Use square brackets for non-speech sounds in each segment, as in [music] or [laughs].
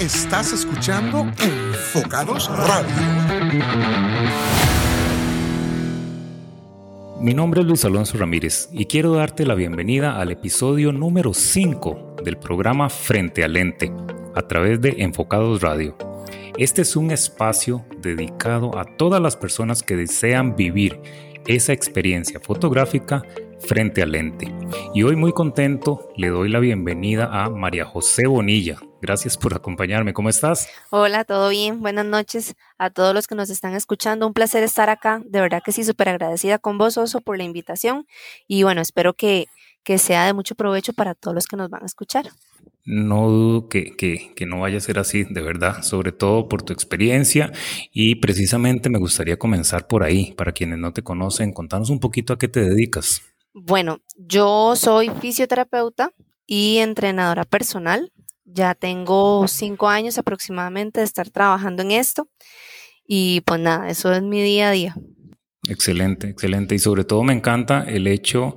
Estás escuchando Enfocados Radio. Mi nombre es Luis Alonso Ramírez y quiero darte la bienvenida al episodio número 5 del programa Frente al Lente a través de Enfocados Radio. Este es un espacio dedicado a todas las personas que desean vivir esa experiencia fotográfica frente al lente. Y hoy muy contento le doy la bienvenida a María José Bonilla. Gracias por acompañarme. ¿Cómo estás? Hola, todo bien. Buenas noches a todos los que nos están escuchando. Un placer estar acá. De verdad que sí, súper agradecida con vos, Oso, por la invitación. Y bueno, espero que, que sea de mucho provecho para todos los que nos van a escuchar. No dudo que, que, que, no vaya a ser así, de verdad, sobre todo por tu experiencia y precisamente me gustaría comenzar por ahí, para quienes no te conocen, contanos un poquito a qué te dedicas. Bueno, yo soy fisioterapeuta y entrenadora personal. Ya tengo cinco años aproximadamente de estar trabajando en esto y pues nada, eso es mi día a día. Excelente, excelente. Y sobre todo me encanta el hecho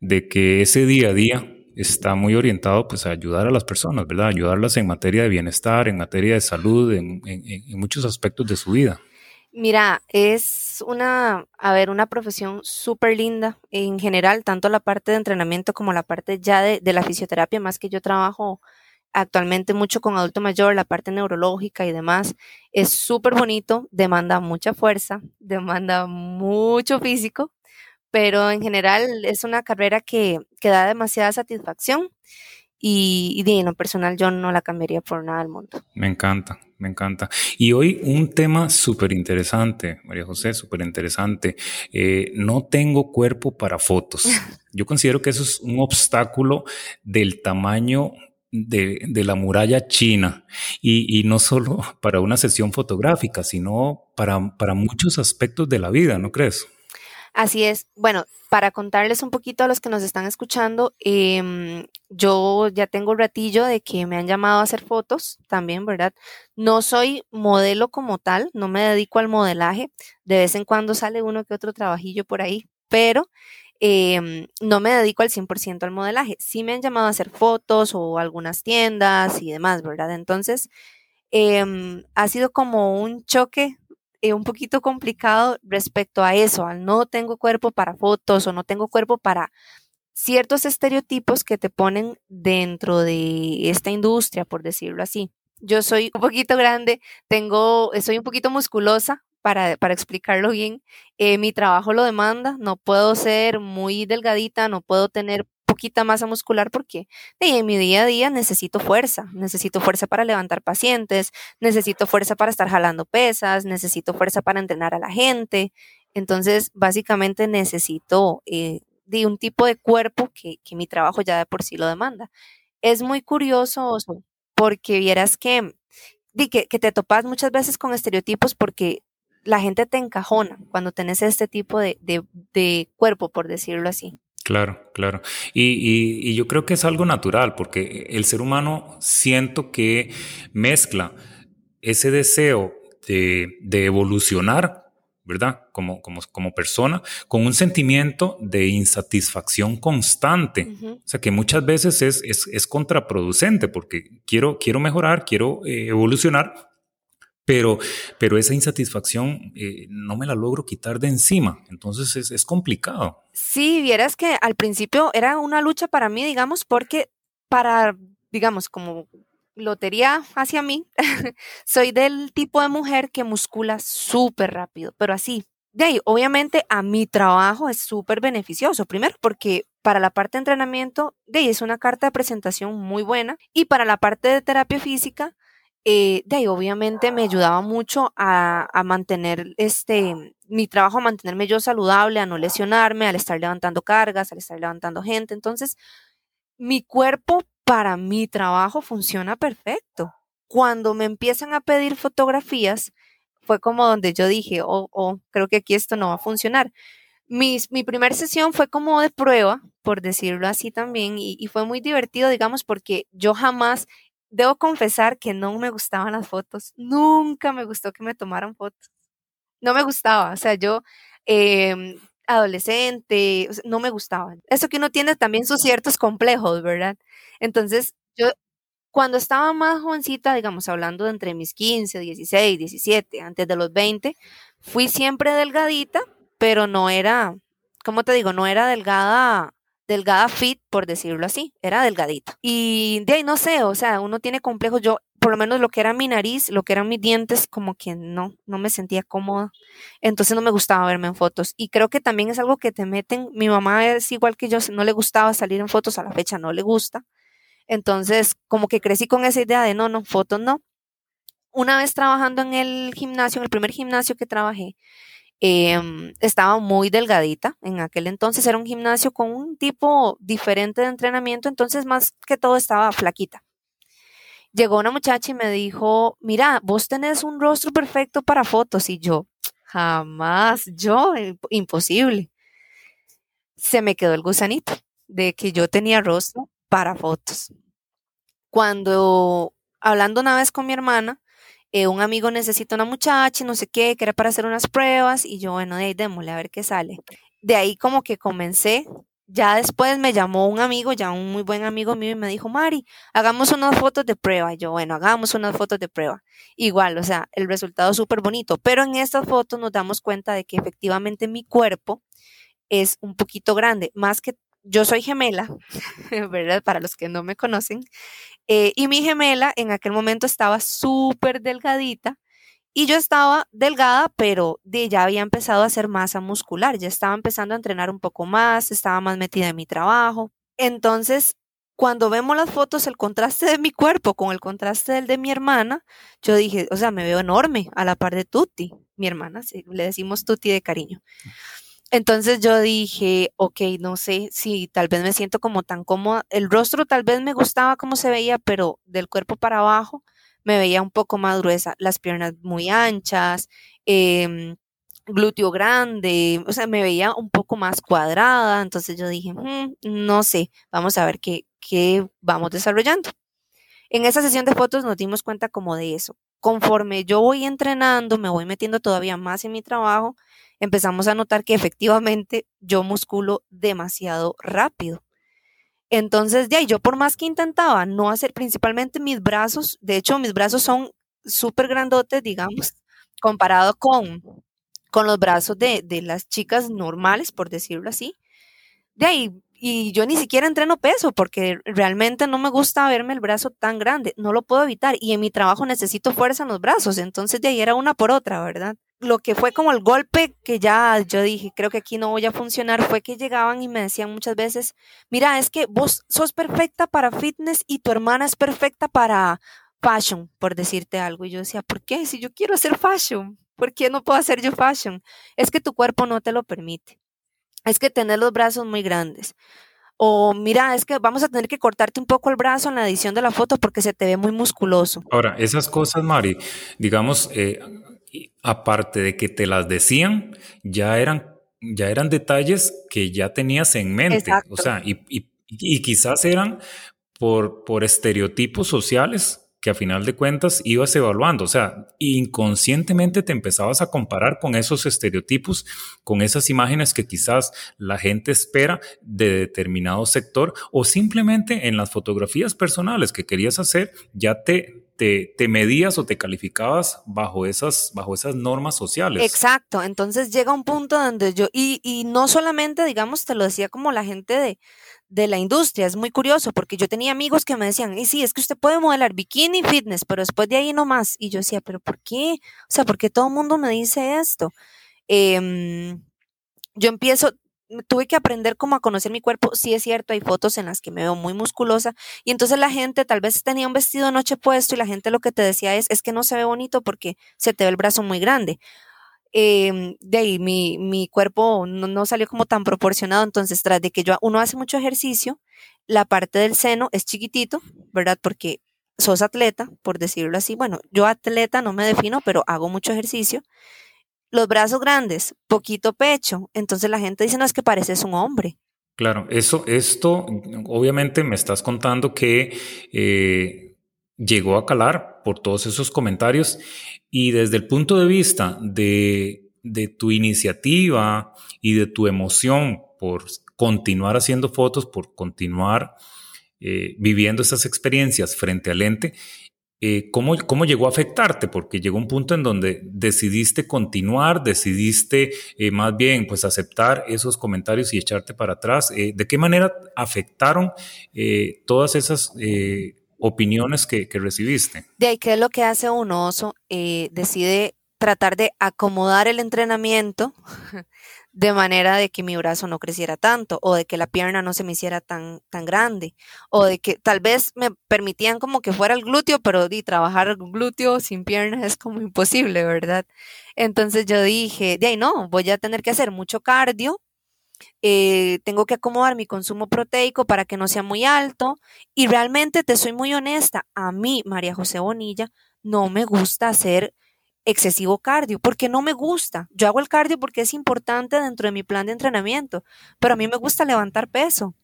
de que ese día a día está muy orientado pues a ayudar a las personas, ¿verdad? Ayudarlas en materia de bienestar, en materia de salud, en, muchos aspectos de su vida. Mira, es una, a ver, una profesión súper linda en general, tanto la parte de entrenamiento como la parte ya de, de, la fisioterapia, más que yo trabajo actualmente mucho con adulto mayor, la parte neurológica y demás, es súper bonito, demanda mucha fuerza, [laughs] demanda mucho físico, pero en general es una carrera que, que da demasiada satisfacción y, y de lo personal yo no la cambiaría por nada del mundo. Me encanta, me encanta. Y hoy un tema súper interesante, María José, súper interesante. Eh, no tengo cuerpo para fotos. [laughs] Yo considero que eso es un obstáculo del tamaño de, de, la muralla china y, y, no solo [laughs] para una sesión fotográfica, sino para, para muchos aspectos de la vida, ¿no crees? Así es. Bueno, para contarles un poquito a los que nos están escuchando, eh, yo ya tengo un ratillo de que me han llamado a hacer fotos también, ¿verdad? No soy modelo como tal, no me dedico al modelaje. De vez en cuando sale uno que otro trabajillo por ahí, pero eh, no me dedico al 100% al modelaje. Sí me han llamado a hacer fotos o algunas tiendas y demás, ¿verdad? Entonces, eh, ha sido como un choque eh, un poquito complicado respecto a eso, al no tengo cuerpo para fotos o no tengo cuerpo para ciertos estereotipos que te ponen dentro de esta industria, por decirlo así. Yo soy un poquito grande, tengo, soy un poquito musculosa, para, para, explicarlo bien, eh, mi trabajo lo demanda, no puedo ser muy delgadita, no puedo tener poquita masa muscular porque en mi día a día necesito fuerza, necesito fuerza para levantar pacientes, necesito fuerza para estar jalando pesas, necesito fuerza para entrenar a la gente. Entonces, básicamente necesito eh, de un tipo de cuerpo que, que, mi trabajo ya de por sí lo demanda. Es muy curioso porque vieras que, que, que te topas muchas veces con estereotipos porque la gente te encajona cuando tenés este tipo de, de cuerpo, por decirlo así. Claro, claro. Y, y, yo creo que es algo natural, porque el ser humano siento que mezcla ese deseo de, de evolucionar, ¿verdad? Como, como, como, persona, con un sentimiento de insatisfacción constante. O sea, que muchas veces es, es, es contraproducente, porque quiero, quiero mejorar, quiero eh, evolucionar, pero, pero esa insatisfacción eh, no me la logro quitar de encima, entonces es, complicado. Sí, vieras que al principio era una lucha para mí, digamos, porque para, digamos, como lotería hacia mí, [laughs] soy del tipo de mujer que muscula súper rápido, pero así. De ahí, obviamente, a mi trabajo es súper beneficioso. Primero, porque para la parte de entrenamiento, de es una carta de presentación muy buena. Y para la parte de terapia física, eh, de ahí obviamente me ayudaba mucho a, a, mantener este, mi trabajo, a mantenerme yo saludable, a no lesionarme, al estar levantando cargas, al estar levantando gente. Entonces, mi cuerpo para mi trabajo funciona perfecto. Cuando me empiezan a pedir fotografías, fue como donde yo dije, oh, oh creo que aquí esto no va a funcionar. Mi, mi primera sesión fue como de prueba, por decirlo así también, y, y fue muy divertido, digamos, porque yo jamás debo confesar que no me gustaban las fotos. Nunca me gustó que me tomaran fotos. No me gustaba. O sea, yo, eh, adolescente, no me gustaba. Eso que uno tiene también sus ciertos complejos, ¿verdad? Entonces, yo, Cuando estaba más jovencita, digamos, hablando de entre mis 15, 16, 17, antes de los 20, fui siempre delgadita, pero no era, ¿cómo te digo? No era delgada delgada fit, por decirlo así, era delgadita. Y de ahí no sé, o sea, uno tiene complejos, yo por lo menos lo que era mi nariz, lo que eran mis dientes, como que no, no me sentía cómoda. Entonces no me gustaba verme en fotos. Y creo que también es algo que te meten, mi mamá es igual que yo, no le gustaba salir en fotos, a la fecha no le gusta. Entonces, como que crecí con esa idea de no, no, fotos no. Una vez trabajando en el gimnasio, en el primer gimnasio que trabajé, Em, estaba muy delgadita. En aquel entonces era un gimnasio con un tipo diferente de entrenamiento, entonces más que todo estaba flaquita. Llegó una muchacha y me dijo, mira, vos tenés un rostro perfecto para fotos y yo, jamás, yo, eh, imposible. Se me quedó el gusanito de que yo tenía rostro para fotos. Cuando, hablando una vez con mi hermana, eh, un amigo necesita una muchacha, no sé qué, que era para hacer unas pruebas, y yo, bueno, de ahí démosle a ver qué sale. De ahí como que comencé. Ya después me llamó un amigo, ya un muy buen amigo mío, y me dijo, Mari, hagamos unas fotos de prueba. Y yo, bueno, hagamos unas fotos de prueba. Igual, o sea, el resultado es súper bonito, pero en estas fotos nos damos cuenta de que efectivamente mi cuerpo es un poquito grande, más que yo soy gemela, [laughs] ¿verdad? Para los que no me conocen, eh, y mi gemela en aquel momento estaba súper delgadita y yo estaba delgada, pero de, ya había empezado a hacer masa muscular, ya estaba empezando a entrenar un poco más, estaba más metida en mi trabajo. Entonces, cuando vemos las fotos, el contraste de mi cuerpo con el contraste del de mi hermana, yo dije, o sea, me veo enorme a la par de Tuti, mi hermana, le decimos Tuti de cariño. Entonces yo dije, ok, no sé si tal vez me siento como tan cómoda. El rostro tal vez me gustaba cómo se veía, pero del cuerpo para abajo me veía un poco más gruesa, las piernas muy anchas, em, glúteo grande, o sea, me veía un poco más cuadrada. Entonces yo dije, mm, no sé, vamos a ver qué, qué vamos desarrollando. En esa sesión de fotos nos dimos cuenta como de eso. Conforme yo voy entrenando, me voy metiendo todavía más en mi trabajo, empezamos a notar que efectivamente yo musculo demasiado rápido. Entonces, de ahí, yo por más que intentaba no hacer principalmente mis brazos, de hecho, mis brazos son súper grandotes, digamos, comparado con, con los brazos de, de las chicas normales, por decirlo así. De ahí, y yo ni siquiera entreno peso porque realmente no me gusta verme el brazo tan grande, no lo puedo evitar y en mi trabajo necesito fuerza en los brazos, entonces de ahí era una por otra, ¿verdad? Lo que fue como el golpe que ya yo dije, creo que aquí no voy a funcionar, fue que llegaban y me decían muchas veces, mira, es que vos sos perfecta para fitness y tu hermana es perfecta para fashion, por decirte algo. Y yo decía, ¿por qué? Si yo quiero hacer fashion, ¿por qué no puedo hacer yo fashion? Es que tu cuerpo no te lo permite es que tener los brazos muy grandes. O mira, es que vamos a tener que cortarte un poco el brazo en la edición de la foto porque se te ve muy musculoso. Ahora, esas cosas, Mari, digamos, eh, aparte de que te las decían, ya eran, ya eran detalles que ya tenías en mente. O sea, y, y, quizás eran por, por estereotipos sociales que a final de cuentas ibas evaluando, o sea, inconscientemente te empezabas a comparar con esos estereotipos, con esas imágenes que quizás la gente espera de determinado sector o simplemente en las fotografías personales que querías hacer, ya te, te, medías o te calificabas bajo esas, bajo esas normas sociales. Exacto, entonces llega un punto donde yo, y, y no solamente, digamos, te lo decía como la gente de, de la industria. Es muy curioso porque yo tenía amigos que me decían, y sí, es que usted puede modelar bikini fitness, pero después de ahí no más. Y yo decía, pero ¿por qué? O sea, ¿por qué todo el mundo me dice esto? Em, yo empiezo, tuve que aprender cómo a conocer mi cuerpo. Sí es cierto, hay fotos en las que me veo muy musculosa y entonces la gente tal vez tenía un vestido de noche puesto y la gente lo que te decía es, es que no se ve bonito porque se te ve el brazo muy grande. Em, de ahí mi, mi cuerpo no, salió como tan proporcionado, entonces tras de que yo, uno hace mucho ejercicio, la parte del seno es chiquitito, ¿verdad? Porque sos atleta, por decirlo así. Bueno, yo atleta no me defino, pero hago mucho ejercicio. Los brazos grandes, poquito pecho, entonces la gente dice, no, es que pareces un hombre. Claro, eso, esto, obviamente me estás contando que eh, llegó a calar por todos esos comentarios y desde el punto de vista de, tu iniciativa y de tu emoción por continuar haciendo fotos, por continuar eh, viviendo esas experiencias frente al ente, eh, ¿cómo, ¿cómo, llegó a afectarte? Porque llegó un punto en donde decidiste continuar, decidiste eh, más bien pues aceptar esos comentarios y echarte para atrás. ¿De qué manera afectaron todas esas opiniones que, que, recibiste? De ahí, ¿qué es lo que hace un oso? decide tratar de acomodar el entrenamiento [laughs] de manera de que mi brazo no creciera tanto o de que la pierna no se me hiciera tan, tan grande o de que tal vez me permitían como que fuera el glúteo, pero di trabajar glúteo sin piernas es como imposible, ¿verdad? Entonces yo dije, de ahí no, voy a tener que hacer mucho cardio, eh, tengo que acomodar mi consumo proteico para que no sea muy alto y realmente te soy muy honesta, a mí, María José Bonilla, no me gusta hacer excesivo cardio, porque no me gusta. Yo hago el cardio porque es importante dentro de mi plan de entrenamiento, pero a mí me gusta levantar peso.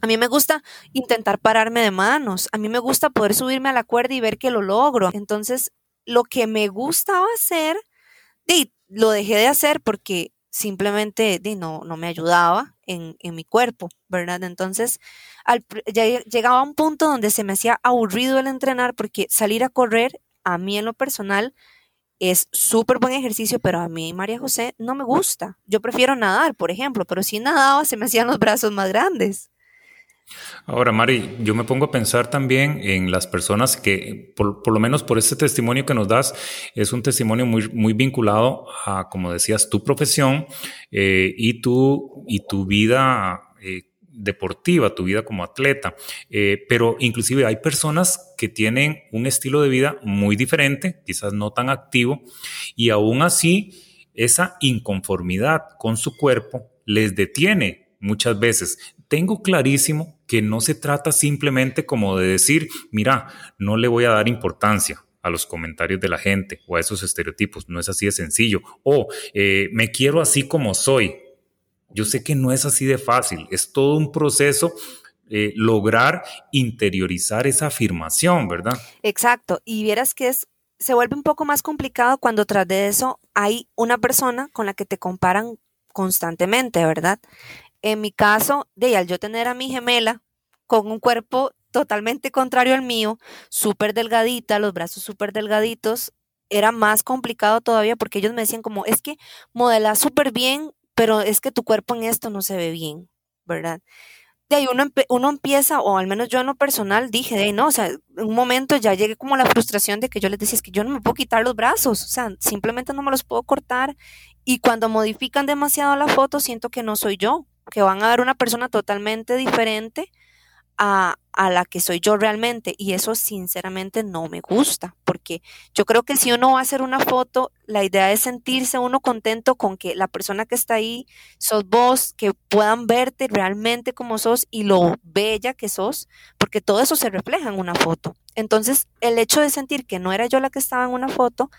A mí me gusta intentar pararme de manos. A mí me gusta poder subirme a la cuerda y ver que lo logro. Entonces, lo que me gustaba hacer, lo dejé de hacer porque simplemente no, no me ayudaba en, mi cuerpo, ¿verdad? Entonces, al, llegaba a un punto donde se me hacía aburrido el entrenar porque salir a correr, a mí en lo personal, es súper buen ejercicio, pero a mí, María José, no me gusta. Yo prefiero nadar, por ejemplo, pero si nadaba se me hacían los brazos más grandes. Ahora, Mari, yo me pongo a pensar también en las personas que, por, lo menos por este testimonio que nos das, es un testimonio muy, muy vinculado a, como decías, tu profesión eh, y, tu, y tu vida eh, deportiva, tu vida como atleta, eh, pero inclusive hay personas que tienen un estilo de vida muy diferente, quizás no tan activo, y aún así esa inconformidad con su cuerpo les detiene muchas veces. Tengo clarísimo que no se trata simplemente como de decir, mira, no le voy a dar importancia, a los comentarios de la gente o a esos estereotipos. No es así de sencillo. O eh, me quiero así como soy. Yo sé que no es así de fácil, es todo un proceso eh, lograr interiorizar esa afirmación, ¿verdad? Exacto, y vieras que es, se vuelve un poco más complicado cuando tras de eso hay una persona con la que te comparan constantemente, ¿verdad? En mi caso, de al yo tener a mi gemela con un cuerpo totalmente contrario al mío, súper delgadita, los brazos súper delgaditos, era más complicado todavía porque ellos me decían como, es que modela súper bien, pero es que tu cuerpo en esto no se ve bien, ¿verdad? De ahí uno, uno empieza, o al menos yo en lo personal dije, de ahí no, o sea, en un momento ya llegué como la frustración de que yo les decía, es que yo no me puedo quitar los brazos, o sea, simplemente no me los puedo cortar. Y cuando modifican demasiado la foto, siento que no soy yo, que van a ver una persona totalmente diferente a, la que soy yo realmente y eso sinceramente no me gusta porque yo creo que si uno va a hacer una foto la idea es sentirse uno contento con que la persona que está ahí sos vos que puedan verte realmente como sos y lo bella que sos porque todo eso se refleja en una foto. Entonces el hecho de sentir que no era yo la que estaba en una foto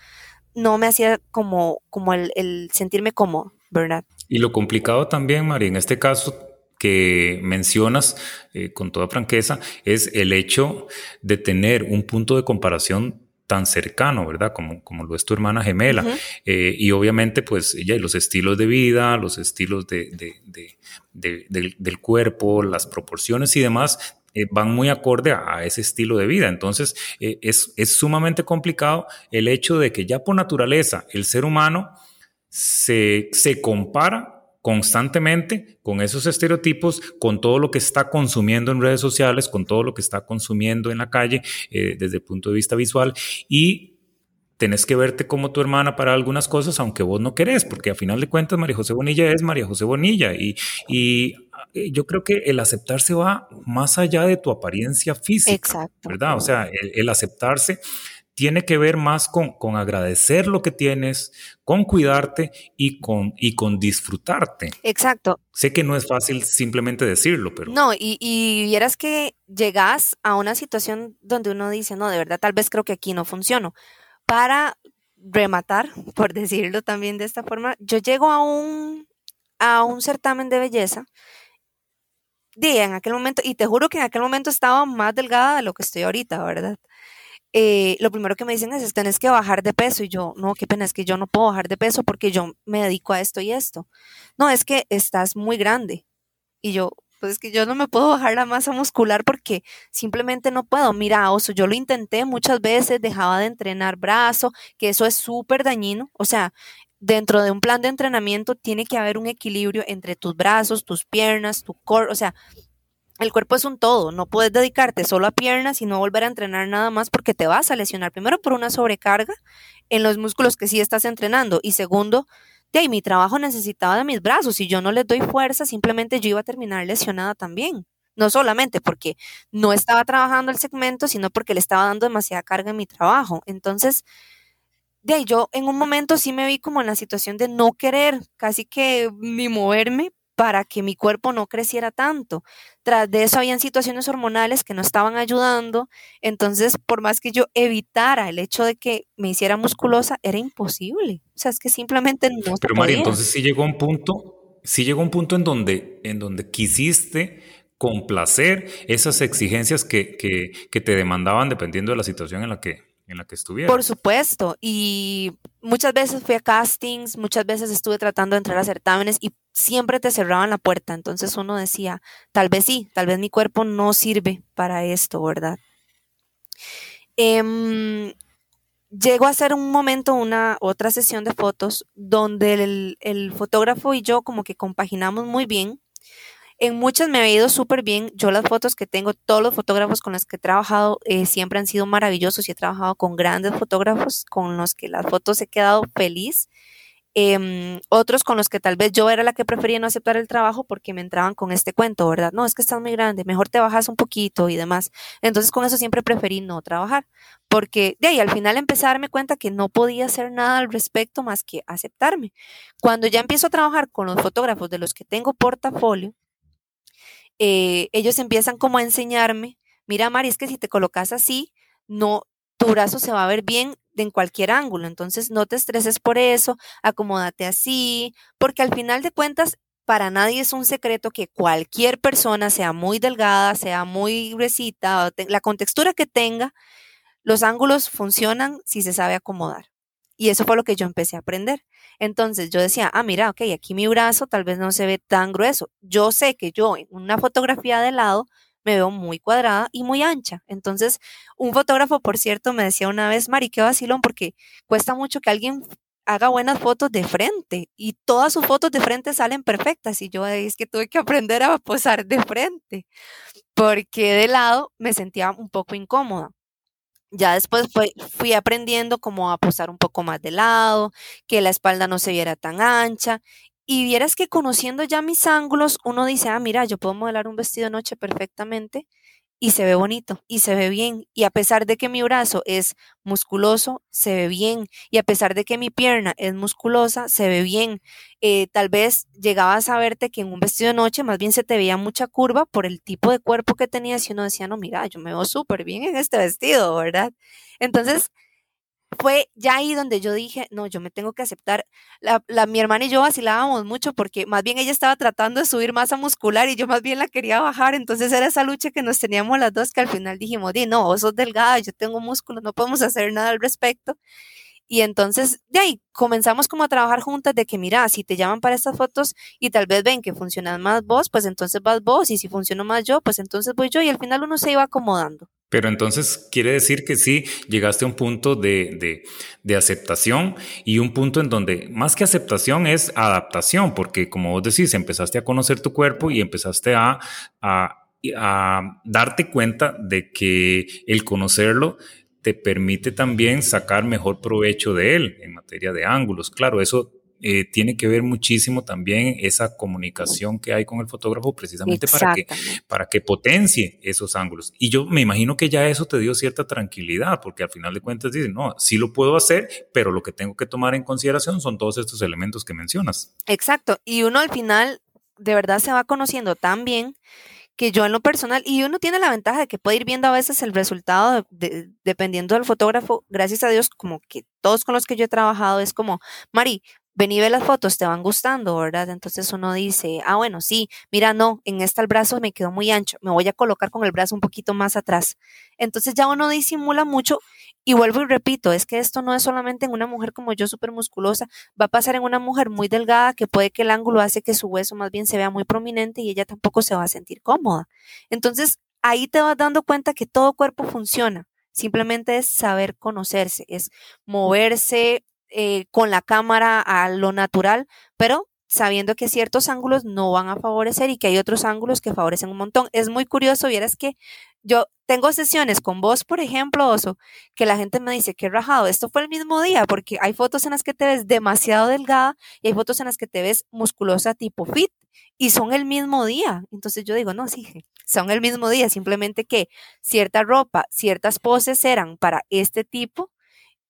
no me hacía como como el, el sentirme como verdad y lo complicado también María en este caso que mencionas eh, con toda franqueza es el hecho de tener un punto de comparación tan cercano, ¿verdad? Como, como lo es tu hermana gemela. Eh, y obviamente, pues, ella y los estilos de vida, los estilos de, del, cuerpo, las proporciones y demás, eh, van muy acorde a, ese estilo de vida. Entonces, es, es sumamente complicado el hecho de que ya por naturaleza el ser humano se, se compara constantemente con esos estereotipos, con todo lo que está consumiendo en redes sociales, con todo lo que está consumiendo en la calle eh, desde el punto de vista visual. Y tenés que verte como tu hermana para algunas cosas, aunque vos no querés, porque a final de cuentas María José Bonilla es María José Bonilla. Y, y eh, yo creo que el aceptarse va más allá de tu apariencia física, ¿verdad? O sea, el aceptarse tiene que ver más con, con, agradecer lo que tienes, con cuidarte y con, y con disfrutarte. Exacto. Sé que no es fácil simplemente decirlo, pero... No, y, y vieras que llegas a una situación donde uno dice, no, de verdad, tal vez creo que aquí no funciono. Para rematar, [laughs] por decirlo también de esta forma, yo llego a un, a un certamen de belleza de en aquel momento, y te juro que en aquel momento estaba más delgada de lo que estoy ahorita, ¿verdad? Eh, lo primero que me dicen es, tenés que bajar de peso. Y yo, no, qué pena, es que yo no puedo bajar de peso porque yo me dedico a esto y esto. No, es que estás muy grande. Y yo, pues es que yo no me puedo bajar la masa muscular porque simplemente no puedo. Mira, oso, yo lo intenté muchas veces, dejaba de entrenar brazo, que eso es súper dañino. O sea, dentro de un plan de entrenamiento tiene que haber un equilibrio entre tus brazos, tus piernas, tu core, o sea, el cuerpo es un todo, no puedes dedicarte solo a piernas y no volver a entrenar nada más porque te vas a lesionar. Primero por una sobrecarga en los músculos que sí estás entrenando y segundo, de ahí mi trabajo necesitaba de mis brazos y yo no les doy fuerza, simplemente yo iba a terminar lesionada también. No solamente porque no estaba trabajando el segmento, sino porque le estaba dando demasiada carga en mi trabajo. Entonces, de ahí yo en un momento sí me vi como en la situación de no querer casi que ni moverme para que mi cuerpo no creciera tanto. Tras de eso habían situaciones hormonales que no estaban ayudando, entonces por más que yo evitara el hecho de que me hiciera musculosa, era imposible. O sea, es que simplemente no Pero María, entonces sí llegó un punto, sí llegó un punto en donde, en donde quisiste complacer esas exigencias que, que, que te demandaban dependiendo de la situación en la que en la que estuviera. Por supuesto, y muchas veces fui a castings, muchas veces estuve tratando de entrar a certámenes y siempre te cerraban la puerta, entonces uno decía, tal vez sí, tal vez mi cuerpo no sirve para esto, ¿verdad? Eh, llego a hacer un momento una otra sesión de fotos donde el, el fotógrafo y yo como que compaginamos muy bien en muchas me ha ido súper bien. Yo las fotos que tengo, todos los fotógrafos con los que he trabajado eh, siempre han sido maravillosos y he trabajado con grandes fotógrafos con los que las fotos he quedado feliz. Em, otros con los que tal vez yo era la que prefería no aceptar el trabajo porque me entraban con este cuento, ¿verdad? No, es que estás muy grande, mejor te bajas un poquito y demás. Entonces con eso siempre preferí no trabajar, porque de ahí al final empecé a darme cuenta que no podía hacer nada al respecto más que aceptarme. Cuando ya empiezo a trabajar con los fotógrafos de los que tengo portafolio, eh, ellos empiezan como a enseñarme, mira Mari, es que si te colocas así, no, tu brazo se va a ver bien en cualquier ángulo, entonces no te estreses por eso, acomódate así, porque al final de cuentas, para nadie es un secreto que cualquier persona, sea muy delgada, sea muy gruesita, la contextura que tenga, los ángulos funcionan si se sabe acomodar. Y eso fue lo que yo empecé a aprender. Entonces yo decía, ah, mira, ok, aquí mi brazo tal vez no se ve tan grueso. Yo sé que yo en una fotografía de lado me veo muy cuadrada y muy ancha. Entonces, un fotógrafo, por cierto, me decía una vez, Mari, qué vacilón, porque cuesta mucho que alguien haga buenas fotos de frente y todas sus fotos de frente salen perfectas y yo es que tuve que aprender a posar de frente porque de lado me sentía un poco incómoda. Ya después fui aprendiendo como a posar un poco más de lado, que la espalda no se viera tan ancha. Y vieras que conociendo ya mis ángulos, uno dice, ah, mira, yo puedo modelar un vestido de noche perfectamente y se ve bonito y se ve bien. Y a pesar de que mi brazo es musculoso, se ve bien. Y a pesar de que mi pierna es musculosa, se ve bien. Eh, tal vez llegabas a verte que en un vestido de noche más bien se te veía mucha curva por el tipo de cuerpo que tenías y uno decía, no, mira, yo me veo súper bien en este vestido, ¿verdad? Entonces, fue ya ahí donde yo dije, no, yo me tengo que aceptar. La, la, mi hermana y yo vacilábamos mucho porque más bien ella estaba tratando de subir masa muscular y yo más bien la quería bajar. Entonces era esa lucha que nos teníamos las dos que al final dijimos, di, no, vos sos delgada, yo tengo músculos, no podemos hacer nada al respecto. Y entonces, de ahí comenzamos como a trabajar juntas de que, mira, si te llaman para estas fotos y tal vez ven que funcionas más vos, pues entonces vas vos, y si funciono más yo, pues entonces voy yo, y al final uno se iba acomodando. Pero entonces quiere decir que sí, llegaste a un punto de, de, aceptación y un punto en donde más que aceptación es adaptación, porque como vos decís, empezaste a conocer tu cuerpo y empezaste a, a, a darte cuenta de que el conocerlo te permite también sacar mejor provecho de él en materia de ángulos. Claro, eso eh, tiene que ver muchísimo también esa comunicación que hay con el fotógrafo precisamente para que, para que potencie esos ángulos. Y yo me imagino que ya eso te dio cierta tranquilidad, porque al final de cuentas dices, no, sí lo puedo hacer, pero lo que tengo que tomar en consideración son todos estos elementos que mencionas. Exacto. Y uno al final de verdad se va conociendo tan bien que yo en lo personal, y uno tiene la ventaja de que puede ir viendo a veces el resultado dependiendo del fotógrafo, gracias a Dios, como que todos con los que yo he trabajado es como, Mari, ven y ve las fotos, te van gustando, ¿verdad? Entonces uno dice, ah, bueno, sí, mira, no, en esta el brazo me quedó muy ancho, me voy a colocar con el brazo un poquito más atrás. Entonces ya uno disimula mucho y vuelvo y repito, es que esto no es solamente en una mujer como yo, súper musculosa, va a pasar en una mujer muy delgada que puede que el ángulo hace que su hueso más bien se vea muy prominente y ella tampoco se va a sentir cómoda. Entonces ahí te vas dando cuenta que todo cuerpo funciona. Simplemente es saber conocerse, es moverse, eh, con la cámara a lo natural, pero sabiendo que ciertos ángulos no van a favorecer y que hay otros ángulos que favorecen un montón. Es muy curioso, vieras que yo tengo sesiones con vos, por ejemplo, Oso, que la gente me dice que rajado, esto fue el mismo día, porque hay fotos en las que te ves demasiado delgada y hay fotos en las que te ves musculosa tipo fit y son el mismo día. Entonces yo digo, no, sí, son el mismo día, simplemente que cierta ropa, ciertas poses eran para este tipo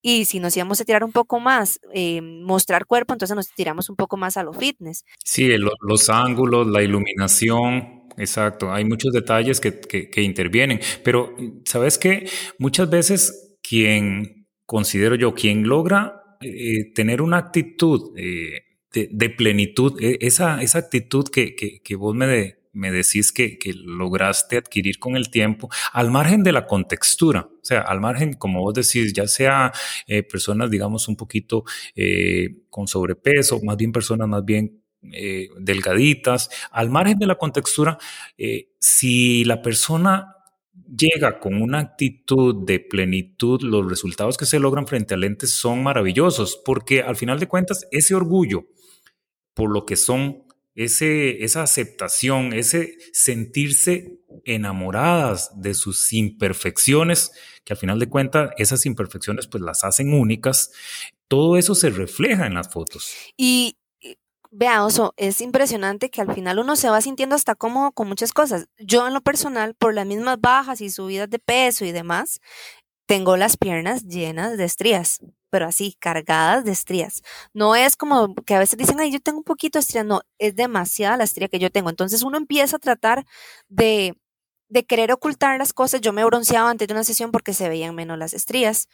y si nos íbamos a tirar un poco más, eh, mostrar cuerpo, entonces nos tiramos un poco más a lo fitness. Sí, los ángulos, la iluminación, exacto. Hay muchos detalles que, que, intervienen. Pero, ¿sabes qué? Muchas veces quien, considero yo, quien logra eh, tener una actitud eh, de, plenitud, e, esa, esa actitud que, que vos me, de, me decís que, lograste adquirir con el tiempo, al margen de la contextura, o sea, al margen, como vos decís, ya sea eh, personas, digamos, un poquito eh, con sobrepeso, más bien personas más bien eh, delgaditas, al margen de la contextura, si la persona llega con una actitud de plenitud, los resultados que se logran frente a lentes son maravillosos, porque al final de cuentas, ese orgullo por lo que son ese, esa aceptación, ese sentirse enamoradas de sus imperfecciones, que al final de cuentas esas imperfecciones pues las hacen únicas, todo eso se refleja en las fotos. Y vea, Oso, es impresionante que al final uno se va sintiendo hasta cómodo con muchas cosas. Yo en lo personal, por las mismas bajas y subidas de peso y demás, tengo las piernas llenas de estrías pero así, cargadas de estrías. No es como que a veces dicen, ay, yo tengo un poquito de estrías. No, es demasiada la estría que yo tengo. Entonces uno empieza a tratar de, de querer ocultar las cosas. Yo me bronceaba antes de una sesión porque se veían menos las estrías.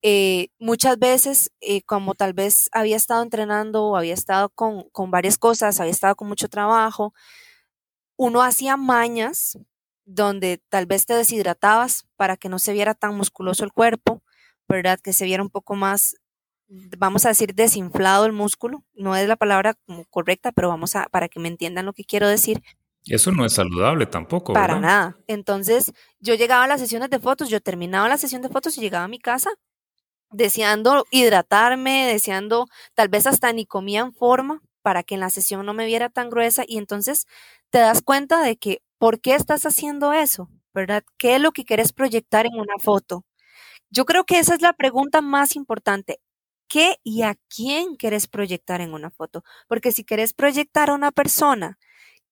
Eh, muchas veces, eh, como tal vez había estado entrenando o había estado con, con varias cosas, había estado con mucho trabajo, uno hacía mañas donde tal vez te deshidratabas para que no se viera tan musculoso el cuerpo ¿verdad? Que se viera un poco más, vamos a decir, desinflado el músculo. No es la palabra como correcta, pero vamos a, para que me entiendan lo que quiero decir. Eso no es saludable tampoco. Para nada. Entonces, yo llegaba a las sesiones de fotos, yo terminaba la sesión de fotos y llegaba a mi casa deseando hidratarme, deseando, tal vez hasta ni comía en forma para que en la sesión no me viera tan gruesa y entonces te das cuenta de que, ¿por qué estás haciendo eso? ¿Verdad? ¿Qué es lo que quieres proyectar en una foto? Yo creo que esa es la pregunta más importante. ¿Qué y a quién quieres proyectar en una foto? Porque si quieres proyectar a una persona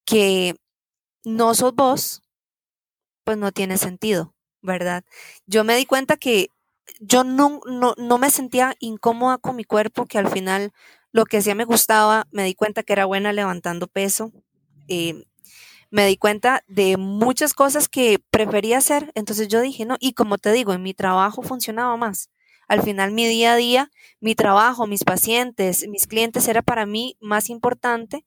que no sos vos, pues no tiene sentido, ¿verdad? Yo me di cuenta que yo no, no, me sentía incómoda con mi cuerpo, que al final lo que hacía me gustaba, me di cuenta que era buena levantando peso. Eh, me di cuenta de muchas cosas que prefería hacer, entonces yo dije, no, y como te digo, en mi trabajo funcionaba más. Al final mi día a día, mi trabajo, mis pacientes, mis clientes era para mí más importante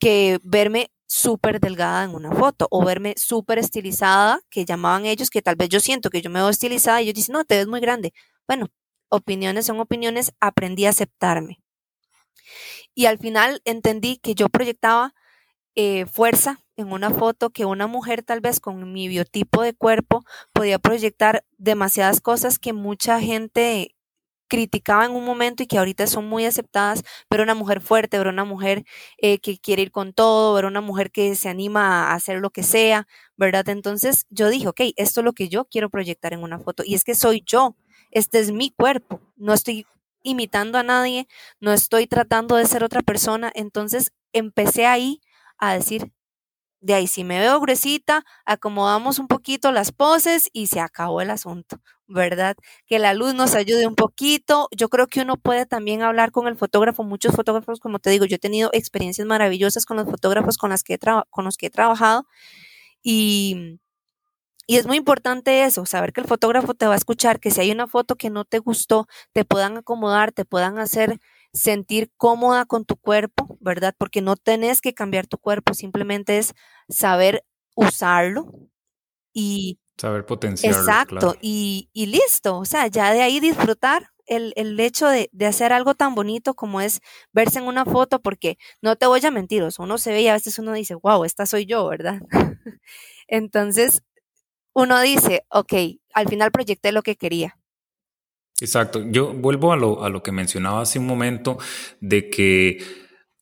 que verme súper delgada en una foto o verme súper estilizada, que llamaban ellos, que tal vez yo siento que yo me veo estilizada y ellos dicen, no, te ves muy grande. Bueno, opiniones son opiniones, aprendí a aceptarme. Y al final entendí que yo proyectaba eh, fuerza en una foto que una mujer tal vez con mi biotipo de cuerpo podía proyectar demasiadas cosas que mucha gente criticaba en un momento y que ahorita son muy aceptadas, pero una mujer fuerte, ver una mujer eh, que quiere ir con todo, ver una mujer que se anima a hacer lo que sea, ¿verdad? Entonces yo dije, ok, esto es lo que yo quiero proyectar en una foto y es que soy yo, este es mi cuerpo, no estoy imitando a nadie, no estoy tratando de ser otra persona, entonces empecé ahí a decir, de ahí, si me veo gruesita, acomodamos un poquito las poses y se acabó el asunto, ¿verdad? Que la luz nos ayude un poquito. Yo creo que uno puede también hablar con el fotógrafo. Muchos fotógrafos, como te digo, yo he tenido experiencias maravillosas con los fotógrafos con, los que he trabajado. Y, y es muy importante eso, saber que el fotógrafo te va a escuchar, que si hay una foto que no te gustó, te puedan acomodar, te puedan hacer sentir cómoda con tu cuerpo, ¿verdad? Porque no tenés que cambiar tu cuerpo, simplemente es saber usarlo y... Saber potenciarlo. Exacto, y, y, listo, o sea, ya de ahí disfrutar el, el hecho de, de, hacer algo tan bonito como es verse en una foto, porque no te voy a mentir, o sea, uno se ve y a veces uno dice, wow, esta soy yo, ¿verdad? [laughs] Entonces, uno dice, ok, al final proyecté lo que quería. Exacto. Yo vuelvo a lo, a lo que mencionaba hace un momento de que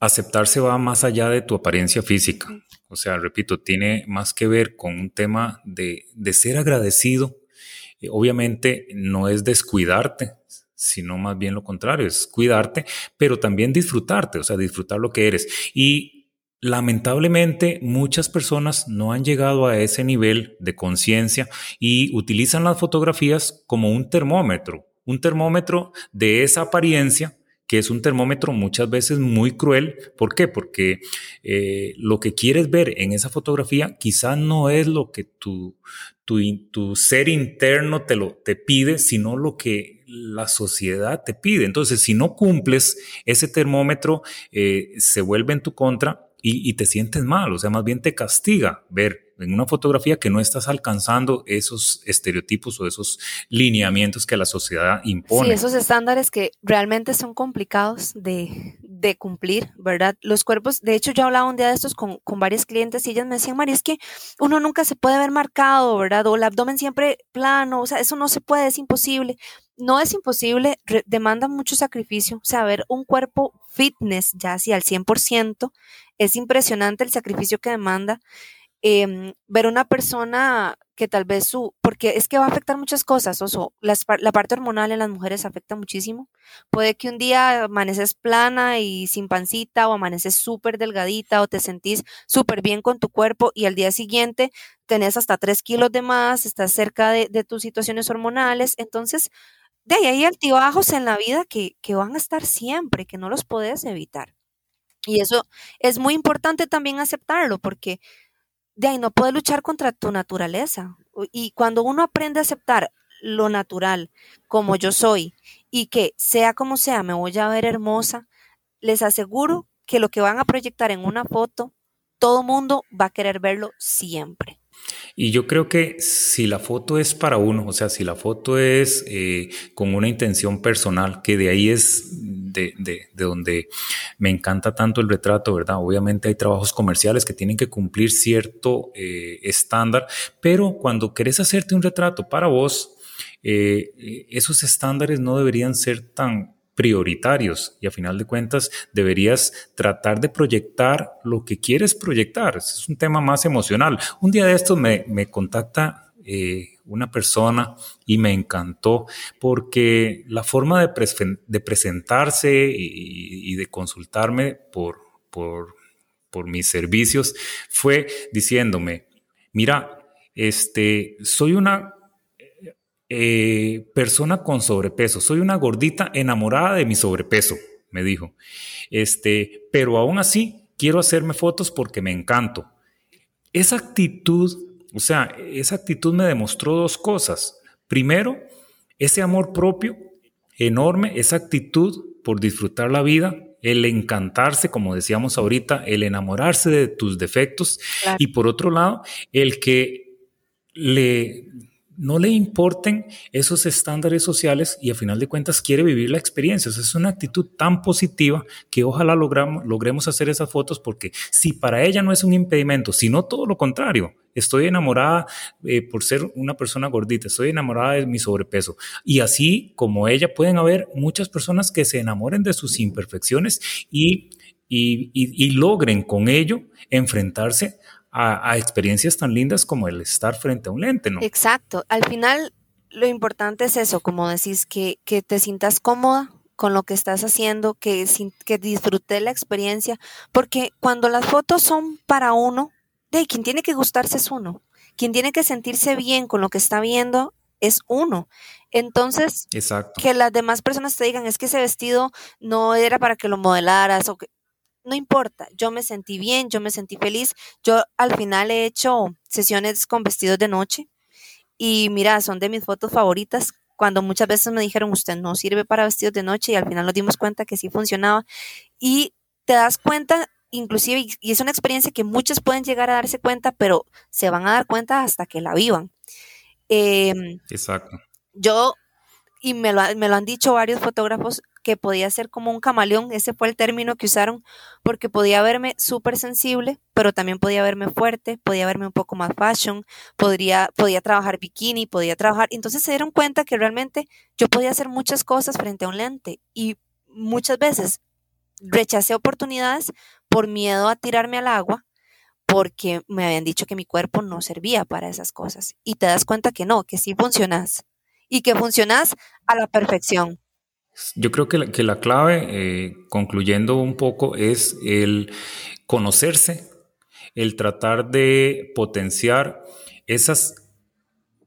aceptarse va más allá de tu apariencia física. O sea, repito, tiene más que ver con un tema de, de ser agradecido. Eh, obviamente no es descuidarte, sino más bien lo contrario, es cuidarte, pero también disfrutarte, o sea, disfrutar lo que eres. Y Lamentablemente, muchas personas no han llegado a ese nivel de conciencia y utilizan las fotografías como un termómetro, un termómetro de esa apariencia que es un termómetro muchas veces muy cruel. ¿Por qué? Porque eh, lo que quieres ver en esa fotografía quizás no es lo que tu, tu, ser interno te, lo, te pide, sino lo que la sociedad te pide. Entonces, si no cumples ese termómetro, eh, se vuelve en tu contra y, te sientes mal, o sea, más bien te castiga ver en una fotografía que no estás alcanzando esos estereotipos o esos lineamientos que la sociedad impone. Sí, esos estándares que realmente son complicados de, de cumplir, ¿verdad? Los cuerpos, de hecho yo hablaba un día de estos con, con varios clientes y ellas me decían, María, es que uno nunca se puede ver marcado, ¿verdad? O el abdomen siempre plano, o sea, eso no se puede, es imposible no es imposible, demanda mucho sacrificio. O sea, ver un cuerpo fitness ya así al 100%, es impresionante el sacrificio que demanda. Em, ver una persona que tal vez su, porque es que va a afectar muchas cosas, oso, la parte hormonal en las mujeres afecta muchísimo. Puede que un día amaneces plana y sin pancita o amaneces súper delgadita o te sentís súper bien con tu cuerpo y al día siguiente tenés hasta 3 kilos de más, estás cerca de, de tus situaciones hormonales. Entonces, de ahí hay altibajos en la vida que, que van a estar siempre, que no los puedes evitar. Y eso es muy importante también aceptarlo, porque de ahí no puedes luchar contra tu naturaleza. Y cuando uno aprende a aceptar lo natural, como yo soy, y que sea como sea, me voy a ver hermosa, les aseguro que lo que van a proyectar en una foto, todo mundo va a querer verlo siempre. Y yo creo que si la foto es para uno, o sea, si la foto es eh, con una intención personal, que de ahí es de, de, de, donde me encanta tanto el retrato, ¿verdad? Obviamente hay trabajos comerciales que tienen que cumplir cierto eh, estándar, pero cuando querés hacerte un retrato para vos, eh, esos estándares no deberían ser tan prioritarios y a final de cuentas deberías tratar de proyectar lo que quieres proyectar. Es un tema más emocional. Un día de estos me, me contacta eh, una persona y me encantó porque la forma de, de presentarse y, y, de consultarme por, por, por mis servicios fue diciéndome, mira, este, soy una eh, persona con sobrepeso. Soy una gordita enamorada de mi sobrepeso, me dijo. Este, pero aún así quiero hacerme fotos porque me encanto. Esa actitud, o sea, esa actitud me demostró dos cosas. Primero, ese amor propio enorme, esa actitud por disfrutar la vida, el encantarse, como decíamos ahorita, el enamorarse de tus defectos y por otro lado, el que le no le importen esos estándares sociales y a final de cuentas quiere vivir la experiencia. es una actitud tan positiva que ojalá logramos, logremos hacer esas fotos porque si para ella no es un impedimento, sino todo lo contrario, estoy enamorada eh, por ser una persona gordita, estoy enamorada de mi sobrepeso. Y así como ella pueden haber muchas personas que se enamoren de sus imperfecciones y, y, y logren con ello enfrentarse a, experiencias tan lindas como el estar frente a un lente, ¿no? Exacto. Al final, lo importante es eso, como decís, que, que te sientas cómoda con lo que estás haciendo, que, que disfrute la experiencia, porque cuando las fotos son para uno, de quien tiene que gustarse es uno, quien tiene que sentirse bien con lo que está viendo es uno. Entonces, que las demás personas te digan, es que ese vestido no era para que lo modelaras o que no importa, yo me sentí bien, yo me sentí feliz. Yo al final he hecho sesiones con vestidos de noche y mira, son de mis fotos favoritas cuando muchas veces me dijeron, usted no sirve para vestidos de noche y al final nos dimos cuenta que sí funcionaba. Y te das cuenta, inclusive, y es una experiencia que muchos pueden llegar a darse cuenta, pero se van a dar cuenta hasta que la vivan. Em, Exacto. Yo, y me lo, me lo han dicho varios fotógrafos, que podía ser como un camaleón, ese fue el término que usaron, porque podía verme súper sensible, pero también podía verme fuerte, podía verme un poco más fashion, podría, podía trabajar bikini, podía trabajar, entonces se dieron cuenta que realmente yo podía hacer muchas cosas frente a un lente y muchas veces rechacé oportunidades por miedo a tirarme al agua, porque me habían dicho que mi cuerpo no servía para esas cosas. Y te das cuenta que no, que sí funcionas. Y que funcionas a la perfección. Yo creo que la, que la clave, eh, concluyendo un poco, es el conocerse, el tratar de potenciar esas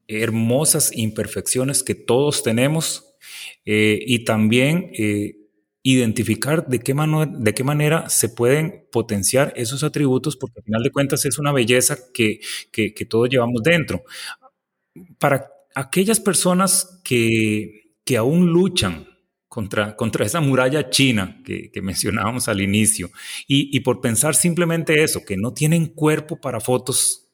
hermosas imperfecciones que todos tenemos eh, y también eh, identificar de qué, mano, de qué manera se pueden potenciar esos atributos, porque al final de cuentas es una belleza que, que, que todos llevamos dentro. Para aquellas personas que, que aún luchan contra, contra esa muralla china que, que mencionábamos al inicio. Y, y, por pensar simplemente eso, que no tienen cuerpo para fotos.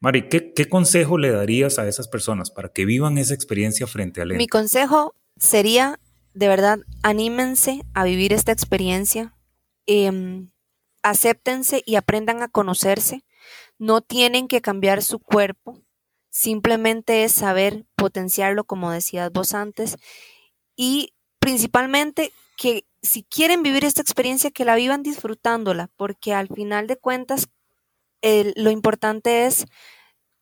Mari, ¿qué, ¿qué, consejo le darías a esas personas para que vivan esa experiencia frente al lente? Mi consejo sería, de verdad, anímense a vivir esta experiencia, eh, acéptense y aprendan a conocerse. No tienen que cambiar su cuerpo, simplemente es saber potenciarlo, como decías vos antes, y principalmente que si quieren vivir esta experiencia, que la vivan disfrutándola, porque al final de cuentas, lo importante es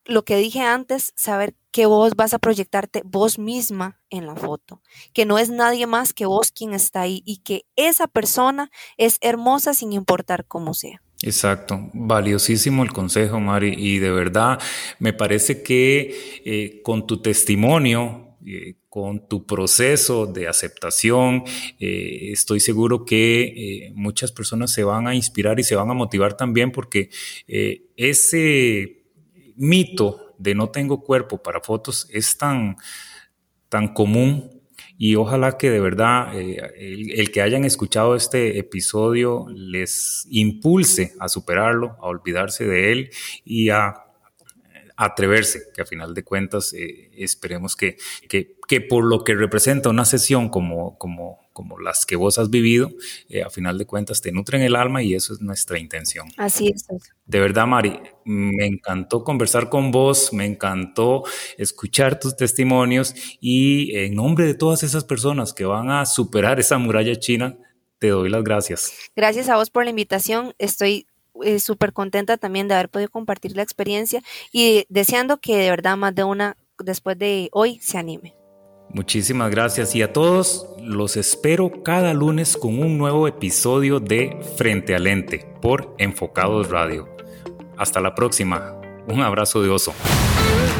lo que dije antes, saber que vos vas a proyectarte vos misma en la foto, que no es nadie más que vos quien está ahí y que esa persona es hermosa sin importar cómo sea. Exacto, valiosísimo el consejo, Mari, y de verdad me parece que eh, con tu testimonio, eh, con tu proceso de aceptación. Eh, estoy seguro que eh, muchas personas se van a inspirar y se van a motivar también porque ese mito de no tengo cuerpo para fotos es tan, tan común y ojalá que de verdad el, que hayan escuchado este episodio les impulse a superarlo, a olvidarse de él y a atreverse, que a final de cuentas eh, esperemos que, que, que, por lo que representa una sesión como, como, como las que vos has vivido, eh, a final de cuentas te nutren el alma y eso es nuestra intención. Así es. De verdad, Mari, me encantó conversar con vos, me encantó escuchar tus testimonios y en nombre de todas esas personas que van a superar esa muralla china, te doy las gracias. Gracias a vos por la invitación. Estoy eh, súper contenta también de haber podido compartir la experiencia y deseando que de verdad más de una después de hoy se anime. Muchísimas gracias y a todos los espero cada lunes con un nuevo episodio de Frente al Lente por Enfocados Radio. Hasta la próxima. Un abrazo de oso.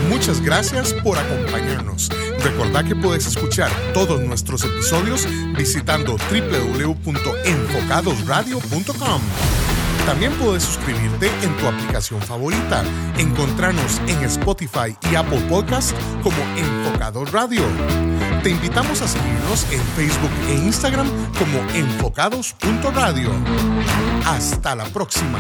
Muchas gracias por acompañarnos. Recordá que puedes escuchar todos nuestros episodios visitando www.enfocadosradio.com. También puedes suscribirte en tu aplicación favorita. Encontrarnos en Spotify y Apple Podcast como Enfocado Radio. Te invitamos a seguirnos en Facebook e Instagram como enfocados.radio. Hasta la próxima.